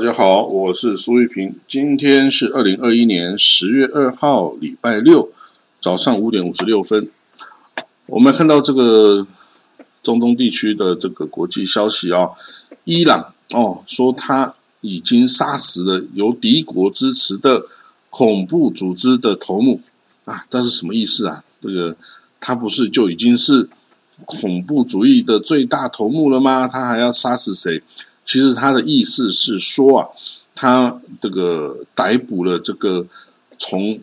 大家好，我是苏玉平。今天是二零二一年十月二号，礼拜六早上五点五十六分。我们看到这个中东地区的这个国际消息啊，伊朗哦说他已经杀死了由敌国支持的恐怖组织的头目啊，这是什么意思啊？这个他不是就已经是恐怖主义的最大头目了吗？他还要杀死谁？其实他的意思是说啊，他这个逮捕了这个从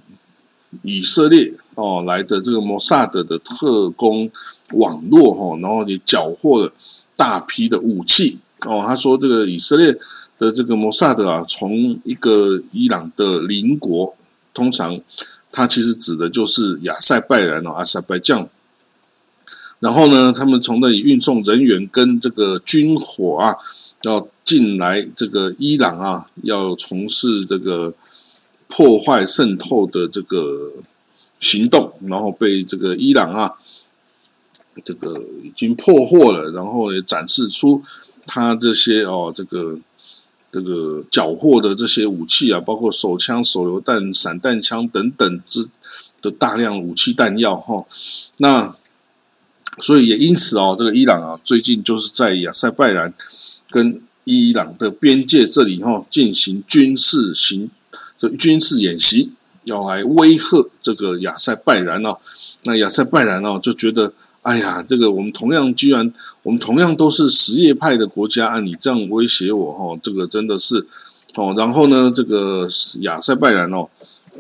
以色列哦来的这个摩萨德的特工网络哈，然后也缴获了大批的武器哦。他说这个以色列的这个摩萨德啊，从一个伊朗的邻国，通常他其实指的就是亚塞拜然哦，阿塞拜疆。然后呢，他们从那里运送人员跟这个军火啊。要进来这个伊朗啊，要从事这个破坏渗透的这个行动，然后被这个伊朗啊，这个已经破获了，然后也展示出他这些哦，这个这个缴获的这些武器啊，包括手枪、手榴弹、散弹枪等等之的大量武器弹药哈。那所以也因此哦，这个伊朗啊，最近就是在亚塞拜然。跟伊朗的边界这里哈进行军事行的军事演习，要来威吓这个亚塞拜然哦。那亚塞拜然哦就觉得，哎呀，这个我们同样居然我们同样都是什叶派的国家啊，你这样威胁我哈，这个真的是哦。然后呢，这个亚塞拜然哦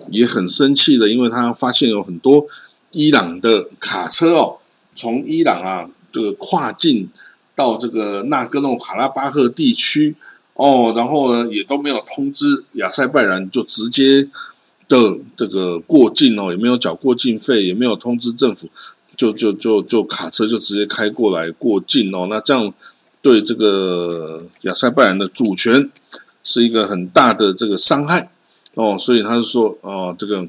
也很生气的，因为他发现有很多伊朗的卡车哦从伊朗啊这个跨境。到这个纳戈诺卡拉巴赫地区哦，然后呢也都没有通知亚塞拜然，就直接的这个过境哦，也没有缴过境费，也没有通知政府，就就就就卡车就直接开过来过境哦。那这样对这个亚塞拜然的主权是一个很大的这个伤害哦，所以他就说哦，这个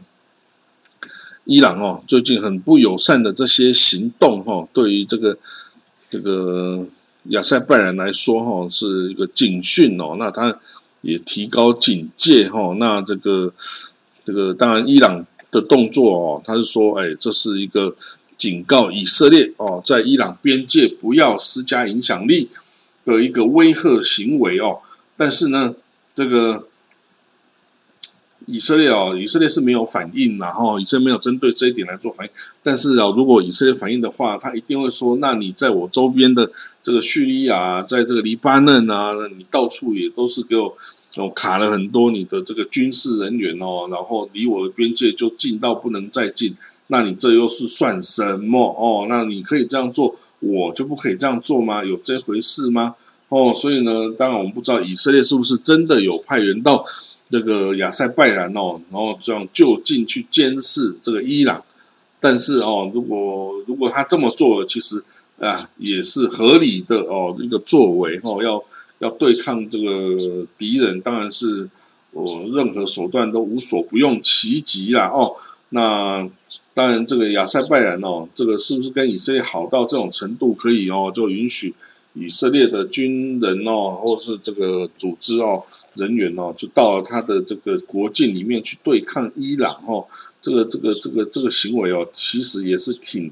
伊朗哦最近很不友善的这些行动哈，对于这个这个。亚塞拜然来说，哈是一个警讯哦，那他也提高警戒，哈，那这个这个当然伊朗的动作哦，他是说，哎，这是一个警告以色列哦，在伊朗边界不要施加影响力的一个威吓行为哦，但是呢，这个。以色列哦，以色列是没有反应，然后以色列没有针对这一点来做反应。但是啊，如果以色列反应的话，他一定会说：那你在我周边的这个叙利亚，在这个黎巴嫩啊，你到处也都是给我哦卡了很多你的这个军事人员哦，然后离我的边界就近到不能再近。那你这又是算什么哦？那你可以这样做，我就不可以这样做吗？有这回事吗？哦，所以呢，当然我们不知道以色列是不是真的有派人到。这个亚塞拜然哦，然后这样就近去监视这个伊朗，但是哦，如果如果他这么做，其实啊也是合理的哦，一个作为哦，要要对抗这个敌人，当然是哦任何手段都无所不用其极啦哦。那当然，这个亚塞拜然哦，这个是不是跟以色列好到这种程度，可以哦就允许？以色列的军人哦，或是这个组织哦人员哦，就到了他的这个国境里面去对抗伊朗哦，这个这个这个这个行为哦，其实也是挺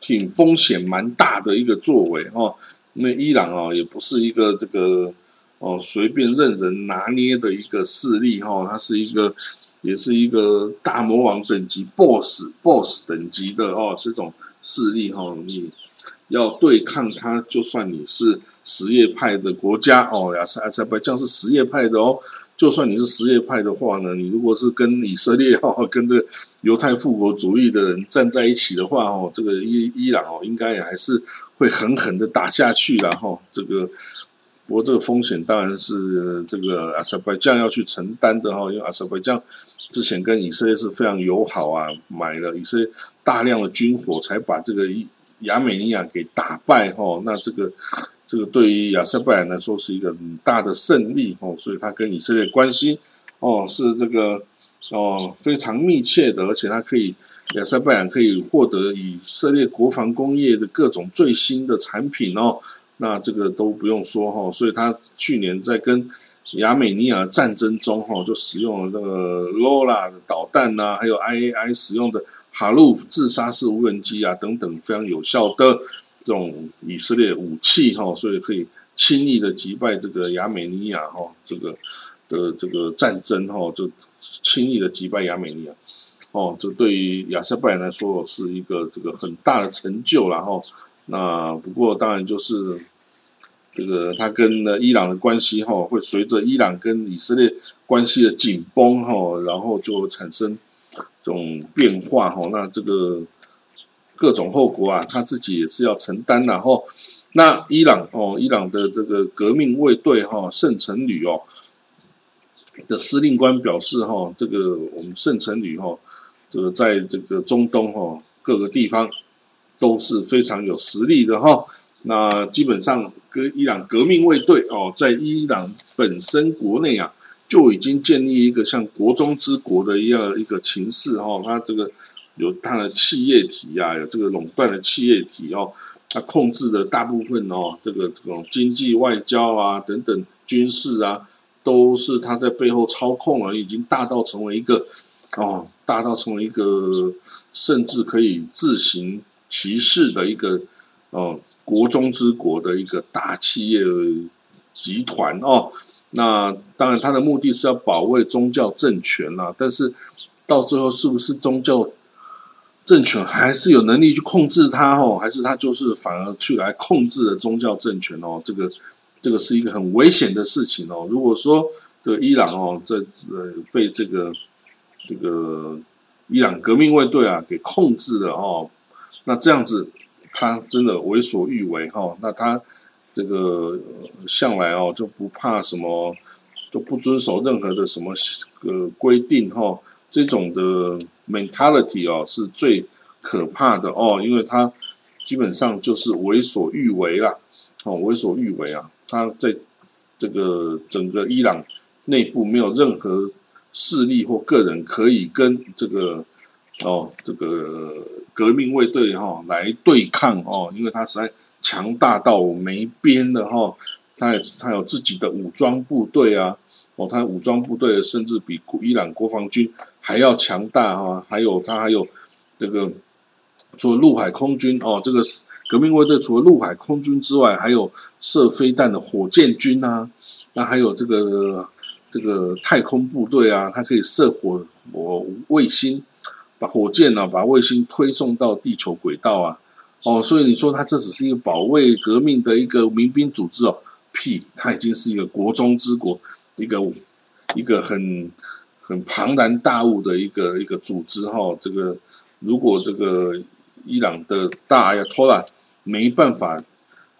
挺风险蛮大的一个作为哦，因为伊朗哦也不是一个这个哦随便任人拿捏的一个势力哈，它是一个也是一个大魔王等级 boss boss 等级的哦这种势力哈，你。要对抗他，就算你是什叶派的国家哦，亚塞塞拜疆是什叶派的哦。就算你是什叶派的话呢，你如果是跟以色列 哦，跟这个犹太复国主义的人站在一起的话哦，这个伊伊朗哦，应该也还是会狠狠的打下去了哈。这个不过这个风险当然是这个阿塞拜疆要去承担的哈，因为阿塞拜疆之前跟以色列是非常友好啊，买了以色列大量的军火，才把这个伊。亚美尼亚给打败哈，那这个这个对于亚塞拜然来说是一个很大的胜利哦，所以他跟以色列关系哦是这个哦非常密切的，而且他可以亚塞拜然可以获得以色列国防工业的各种最新的产品哦那这个都不用说哈，所以他去年在跟亚美尼亚战争中哈，就使用了这个 Lola 的导弹呐，还有 IAI 使用的哈鲁自杀式无人机啊等等非常有效的这种以色列武器哈，所以可以轻易的击败这个亚美尼亚哈这个的这个战争哈，就轻易的击败亚美尼亚哦，这对于亚塞拜然来说是一个这个很大的成就然后那不过当然就是。这个他跟呢伊朗的关系哈，会随着伊朗跟以色列关系的紧绷哈，然后就产生这种变化哈。那这个各种后果啊，他自己也是要承担的哈。那伊朗哦，伊朗的这个革命卫队哈，圣城旅哦的司令官表示哈，这个我们圣城旅哈，这个在这个中东哈各个地方都是非常有实力的哈。那基本上，跟伊朗革命卫队哦，在伊朗本身国内啊，就已经建立一个像国中之国的一样一个情势哦。它这个有它的企业体啊，有这个垄断的企业体哦，它控制的大部分哦，这个这种经济、外交啊等等军事啊，都是它在背后操控了，已经大到成为一个哦，大到成为一个甚至可以自行其事的一个哦。国中之国的一个大企业集团哦，那当然他的目的是要保卫宗教政权啦，但是到最后是不是宗教政权还是有能力去控制它哦，还是他就是反而去来控制了宗教政权哦？这个这个是一个很危险的事情哦。如果说这个伊朗哦，这呃被这个这个伊朗革命卫队啊给控制了哦，那这样子。他真的为所欲为哈，那他这个向来哦就不怕什么，都不遵守任何的什么呃规定哈，这种的 mentality 哦是最可怕的哦，因为他基本上就是为所欲为啦，哦为所欲为啊，他在这个整个伊朗内部没有任何势力或个人可以跟这个。哦，这个革命卫队哈来对抗哦，因为他实在强大到没边的哈，他也他有自己的武装部队啊，哦，他武装部队甚至比伊朗国防军还要强大哈，还有他还有这个除了陆海空军哦，这个革命卫队除了陆海空军之外，还有射飞弹的火箭军啊，那还有这个这个太空部队啊，它可以射火火卫星。把火箭呢，把卫星推送到地球轨道啊，哦，所以你说它这只是一个保卫革命的一个民兵组织哦，屁，它已经是一个国中之国，一个一个很很庞然大物的一个一个组织哈。这个如果这个伊朗的大呀托拉没办法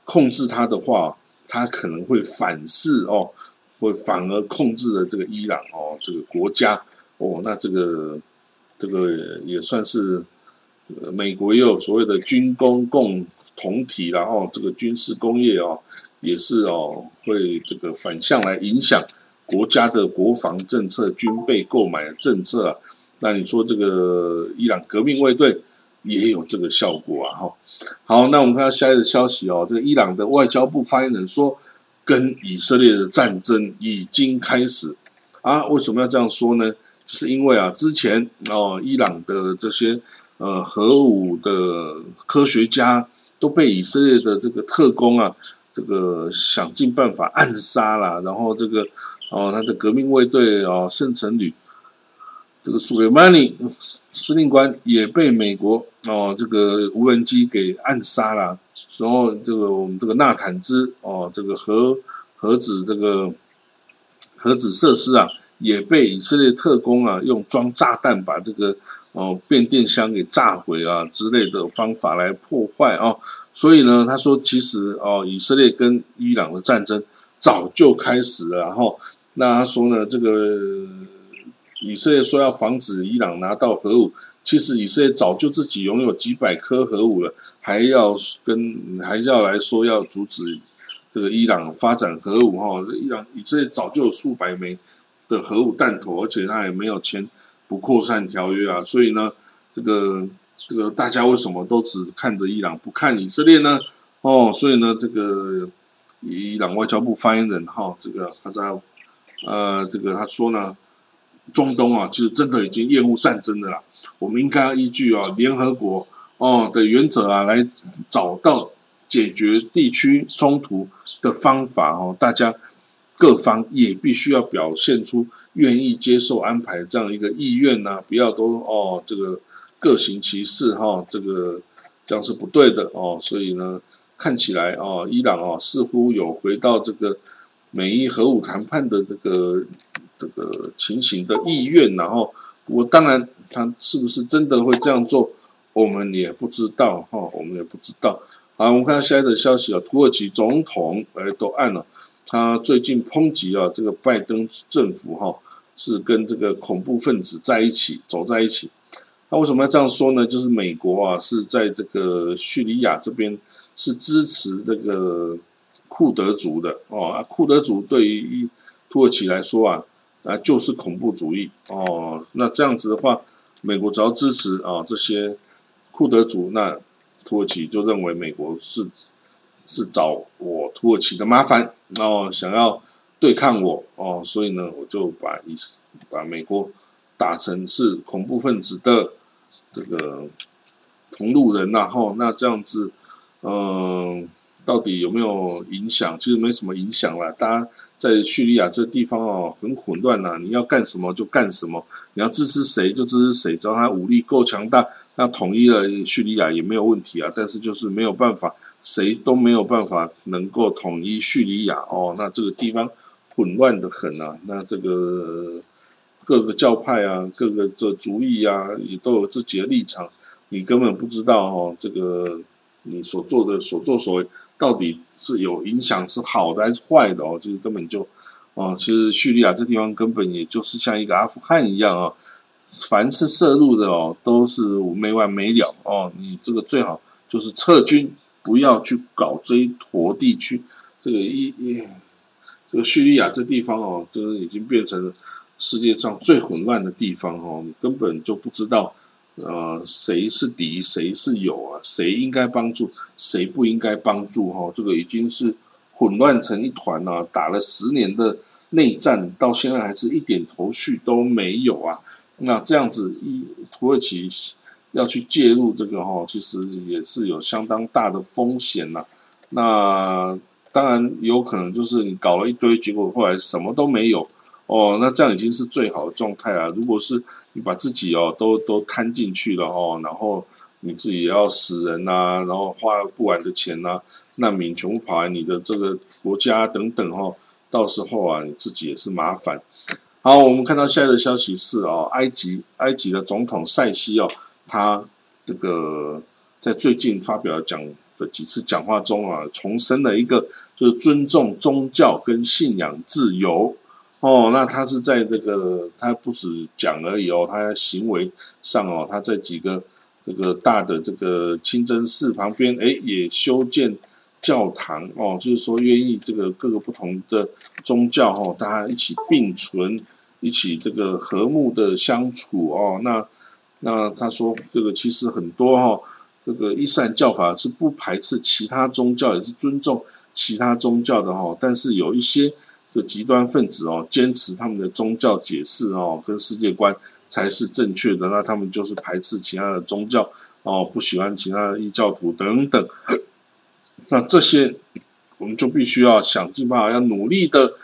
控制它的话，它可能会反噬哦，会反而控制了这个伊朗哦，这个国家哦，那这个。这个也算是，美国也有所谓的军工共同体，然后这个军事工业哦，也是哦，会这个反向来影响国家的国防政策、军备购买政策啊。那你说这个伊朗革命卫队也有这个效果啊？哈，好，那我们看到下一个消息哦，这个伊朗的外交部发言人说，跟以色列的战争已经开始啊？为什么要这样说呢？是因为啊，之前哦，伊朗的这些呃核武的科学家都被以色列的这个特工啊，这个想尽办法暗杀了，然后这个哦，他的革命卫队哦，圣城旅这个苏莱曼尼司令官也被美国哦这个无人机给暗杀了，然后这个我们这个纳坦兹哦，这个核核子这个核子设施啊。也被以色列特工啊用装炸弹把这个哦变电箱给炸毁啊之类的方法来破坏啊，所以呢，他说其实哦以色列跟伊朗的战争早就开始了，然后那他说呢，这个以色列说要防止伊朗拿到核武，其实以色列早就自己拥有几百颗核武了，还要跟还要来说要阻止这个伊朗发展核武哈，伊朗以色列早就有数百枚。的核武弹头，而且他也没有签不扩散条约啊，所以呢，这个这个大家为什么都只看着伊朗不看以色列呢？哦，所以呢，这个伊朗外交部发言人哈，这个他在呃，这个他说呢，中东啊，其实真的已经厌恶战争的啦，我们应该要依据啊联合国哦的原则啊，来找到解决地区冲突的方法哦，大家各方也必须要表现出愿意接受安排这样一个意愿呐，不要都哦这个各行其事哈，这个这样是不对的哦，所以呢。看起来哦，伊朗哦似乎有回到这个美伊核武谈判的这个这个情形的意愿，然后我当然他是不是真的会这样做，我们也不知道哈，我们也不知道。好，我们看到下一则消息啊，土耳其总统哎都按了，他最近抨击啊这个拜登政府哈是跟这个恐怖分子在一起走在一起。那为什么要这样说呢？就是美国啊是在这个叙利亚这边。是支持这个库德族的哦，啊，库德族对于土耳其来说啊，啊就是恐怖主义哦。那这样子的话，美国只要支持啊这些库德族，那土耳其就认为美国是是找我土耳其的麻烦哦，想要对抗我哦，所以呢，我就把意思把美国打成是恐怖分子的这个同路人，然后那这样子。嗯，到底有没有影响？其实没什么影响啦。大家在叙利亚这地方哦，很混乱呐。你要干什么就干什么，你要支持谁就支持谁，只要他武力够强大，那统一了叙利亚也没有问题啊。但是就是没有办法，谁都没有办法能够统一叙利亚哦。那这个地方混乱的很啊。那这个各个教派啊，各个这主义啊，也都有自己的立场，你根本不知道哦，这个。你所做的所作所为到底是有影响是好的还是坏的哦？就是根本就，哦，其实叙利亚这地方根本也就是像一个阿富汗一样啊，凡是涉入的哦都是没完没了哦。你这个最好就是撤军，不要去搞这一坨地区。这个一一这个叙利亚这地方哦，这个已经变成世界上最混乱的地方哦，你根本就不知道。呃，谁是敌，谁是友啊？谁应该帮助，谁不应该帮助？哈，这个已经是混乱成一团了。打了十年的内战，到现在还是一点头绪都没有啊。那这样子，一土耳其要去介入这个哈，其实也是有相当大的风险呐。那当然有可能就是你搞了一堆，结果后来什么都没有。哦，那这样已经是最好的状态啊！如果是你把自己哦都都摊进去了哦，然后你自己也要死人呐，然后花不完的钱呐，难民全部跑来你的这个国家等等哦，到时候啊你自己也是麻烦。好，我们看到下一个消息是哦，埃及埃及的总统塞西哦，他这个在最近发表讲的几次讲话中啊，重申了一个就是尊重宗教跟信仰自由。哦，那他是在这个，他不止讲而已哦，他行为上哦，他在几个这个大的这个清真寺旁边，哎，也修建教堂哦，就是说愿意这个各个不同的宗教哦，大家一起并存，一起这个和睦的相处哦。那那他说这个其实很多哈，这个伊斯兰教法是不排斥其他宗教，也是尊重其他宗教的哈，但是有一些。这极端分子哦，坚持他们的宗教解释哦，跟世界观才是正确的。那他们就是排斥其他的宗教哦，不喜欢其他的异教徒等等。那这些我们就必须要想尽办法，要努力的、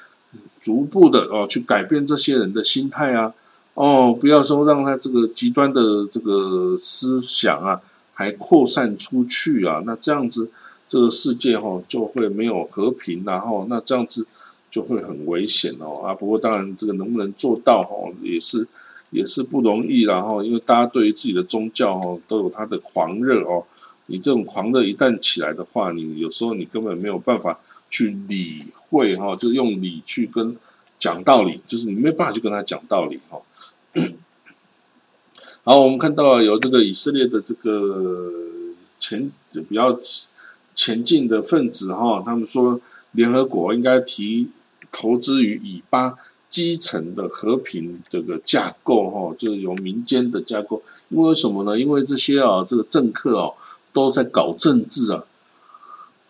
逐步的哦，去改变这些人的心态啊。哦，不要说让他这个极端的这个思想啊，还扩散出去啊。那这样子，这个世界哈就会没有和平，然后那这样子。就会很危险哦啊！不过当然，这个能不能做到哈，也是也是不容易。然后，因为大家对于自己的宗教哈都有他的狂热哦。你这种狂热一旦起来的话，你有时候你根本没有办法去理会哈，就用理去跟讲道理，就是你没办法去跟他讲道理哈。好，我们看到有这个以色列的这个前比较前进的分子哈，他们说联合国应该提。投资于以巴基层的和平这个架构，哈，就是由民间的架构。因为什么呢？因为这些啊，这个政客哦，都在搞政治啊。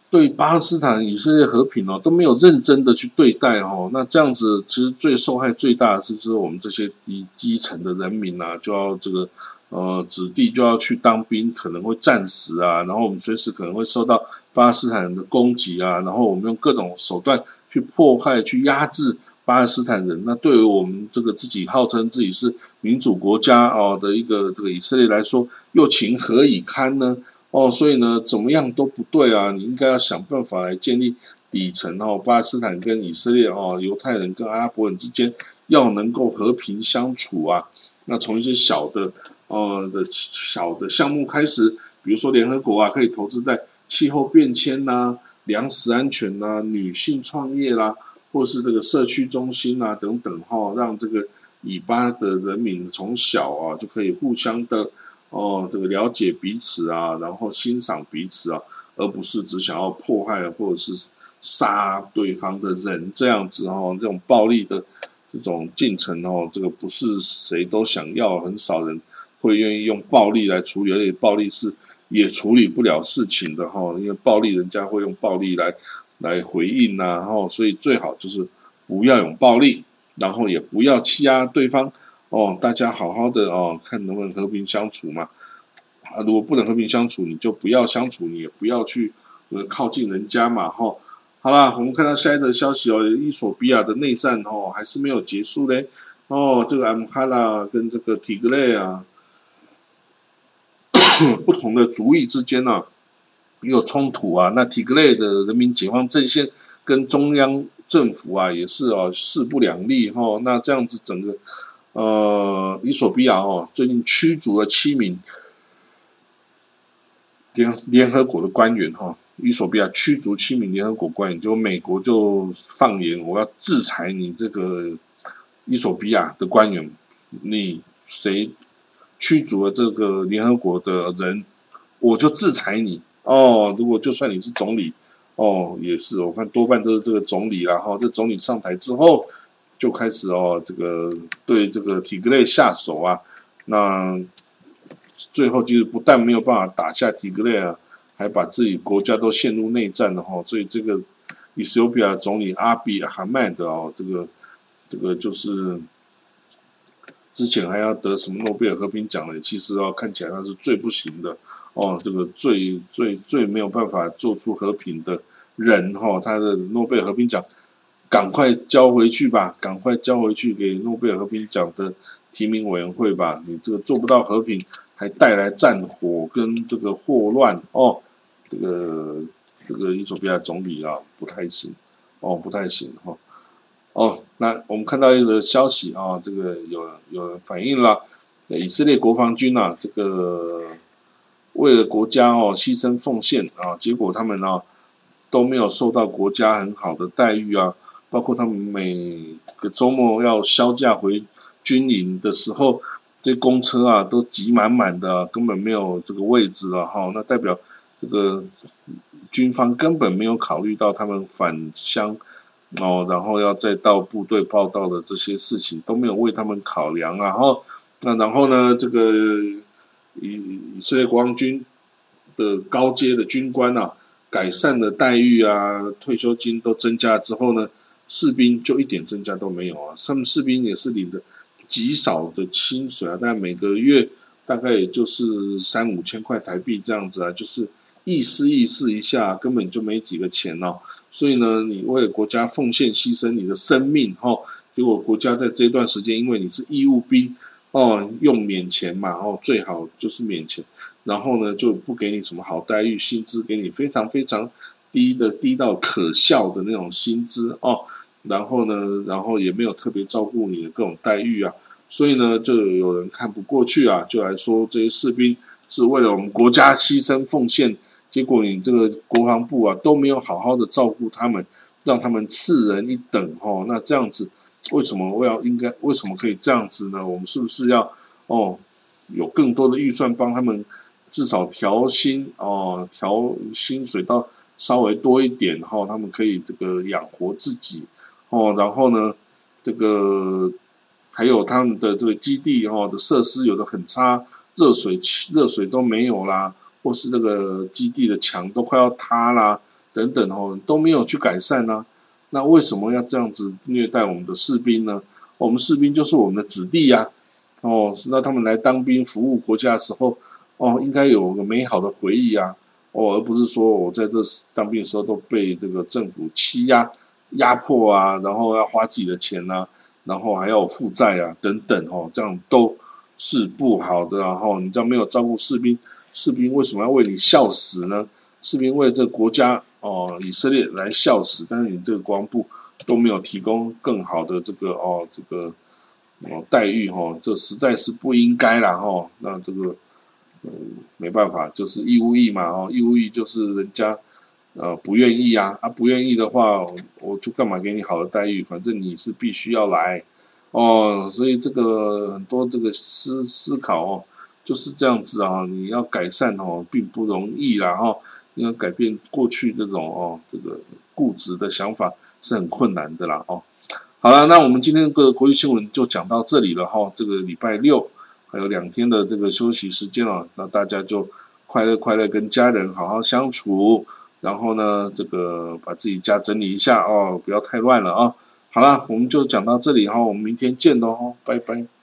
对巴勒斯坦、以色列和平哦都没有认真的去对待哦，那这样子其实最受害最大的是是我们这些低基层的人民啊，就要这个呃子弟就要去当兵，可能会战死啊，然后我们随时可能会受到巴勒斯坦人的攻击啊，然后我们用各种手段去迫害、去压制巴勒斯坦人。那对于我们这个自己号称自己是民主国家哦的一个这个以色列来说，又情何以堪呢？哦，所以呢，怎么样都不对啊！你应该要想办法来建立底层哦，巴勒斯坦跟以色列哦，犹太人跟阿拉伯人之间要能够和平相处啊。那从一些小的呃的小的项目开始，比如说联合国啊，可以投资在气候变迁呐、粮食安全呐、女性创业啦，或是这个社区中心啊等等哈，让这个以巴的人民从小啊就可以互相的。哦，这个了解彼此啊，然后欣赏彼此啊，而不是只想要迫害或者是杀对方的人这样子哦，这种暴力的这种进程哦，这个不是谁都想要，很少人会愿意用暴力来处理，而且暴力是也处理不了事情的哈，因为暴力人家会用暴力来来回应呐，然后所以最好就是不要用暴力，然后也不要欺压对方。哦，大家好好的哦，看能不能和平相处嘛。啊，如果不能和平相处，你就不要相处，你也不要去呃靠近人家嘛。哈，好啦，我们看到下一则消息哦，伊索比亚的内战哦还是没有结束嘞。哦，这个安哈拉跟这个提格雷啊，不同的族裔之间呢有冲突啊。那提格雷的人民解放阵线跟中央政府啊也是哦势不两立哈。那这样子整个。呃，伊索比亚哦，最近驱逐了七名联联合国的官员哈。伊索比亚驱逐七名联合国官员，就美国就放言，我要制裁你这个伊索比亚的官员，你谁驱逐了这个联合国的人，我就制裁你哦。如果就算你是总理哦，也是，我看多半都是这个总理然后这总理上台之后。就开始哦，这个对这个体格类下手啊，那最后就是不但没有办法打下体格类啊，还把自己国家都陷入内战了哈。所以这个以色列总理阿比哈迈德哦，这个这个就是之前还要得什么诺贝尔和平奖的，其实哦看起来他是最不行的哦，这个最最最没有办法做出和平的人哈，他的诺贝尔和平奖。赶快交回去吧！赶快交回去给诺贝尔和平奖的提名委员会吧！你这个做不到和平，还带来战火跟这个霍乱哦，这个这个伊索比亚总理啊，不太行哦，不太行哈哦。那我们看到一个消息啊，这个有有人反映了，以色列国防军啊，这个为了国家哦牺牲奉献啊，结果他们呢都没有受到国家很好的待遇啊。包括他们每个周末要销假回军营的时候，这公车啊都挤满满的，根本没有这个位置了哈。那代表这个军方根本没有考虑到他们返乡哦，然后要再到部队报道的这些事情都没有为他们考量啊。哈，那然后呢，这个以以色列国防军的高阶的军官啊，改善的待遇啊，退休金都增加之后呢？士兵就一点增加都没有啊！他们士兵也是领的极少的薪水啊，但每个月大概也就是三五千块台币这样子啊，就是意思意思一下，根本就没几个钱哦。所以呢，你为了国家奉献牺牲你的生命哦，结果国家在这段时间，因为你是义务兵哦，用免钱嘛哦，最好就是免钱，然后呢就不给你什么好待遇，薪资给你非常非常。低的低到可笑的那种薪资哦，然后呢，然后也没有特别照顾你的各种待遇啊，所以呢，就有人看不过去啊，就来说这些士兵是为了我们国家牺牲奉献，结果你这个国防部啊都没有好好的照顾他们，让他们次人一等哦，那这样子为什么我要应该为什么可以这样子呢？我们是不是要哦有更多的预算帮他们至少调薪哦，调薪水到。稍微多一点哈，他们可以这个养活自己哦。然后呢，这个还有他们的这个基地哈的设施有的很差，热水热水都没有啦，或是那个基地的墙都快要塌啦，等等哦，都没有去改善呢。那为什么要这样子虐待我们的士兵呢？我们士兵就是我们的子弟呀，哦，那他们来当兵服务国家的时候，哦，应该有个美好的回忆啊，哦，而不是说我在这当兵的时候都被这个政府欺压、压迫啊，然后要花自己的钱呐，然后还要负债啊，等等哦，这样都是不好的。然后你这样没有照顾士兵，士兵为什么要为你笑死呢？士兵为这国家。哦，以色列来笑死，但是你这个国防部都没有提供更好的这个哦这个哦待遇哈，这实在是不应该啦哈。那这个嗯没办法，就是义务役嘛哦，义务役就是人家呃不愿意啊，啊不愿意的话，我就干嘛给你好的待遇？反正你是必须要来哦，所以这个很多这个思思考哦就是这样子啊，你要改善哦并不容易啦哈。要改变过去这种哦，这个固执的想法是很困难的啦哦。好了，那我们今天个国际新闻就讲到这里了哈。这个礼拜六还有两天的这个休息时间啊，那大家就快乐快乐跟家人好好相处，然后呢，这个把自己家整理一下哦，不要太乱了啊。好啦，我们就讲到这里哈，我们明天见喽，拜拜。